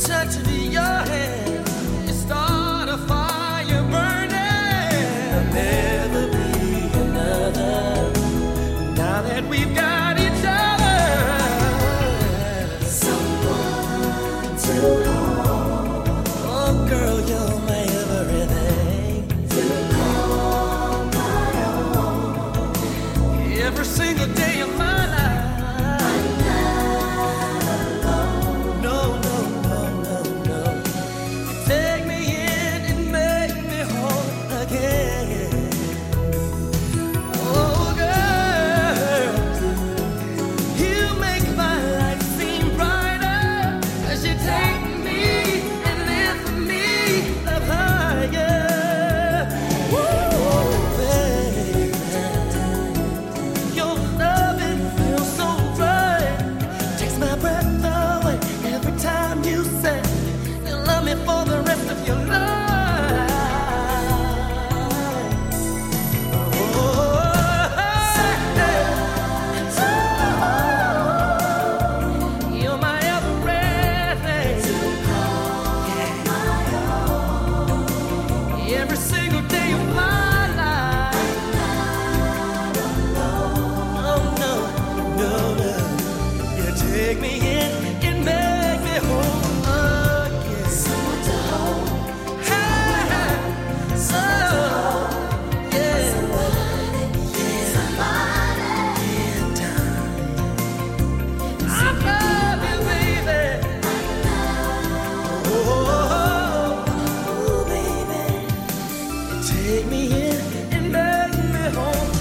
touch of your hand. in and bring me home.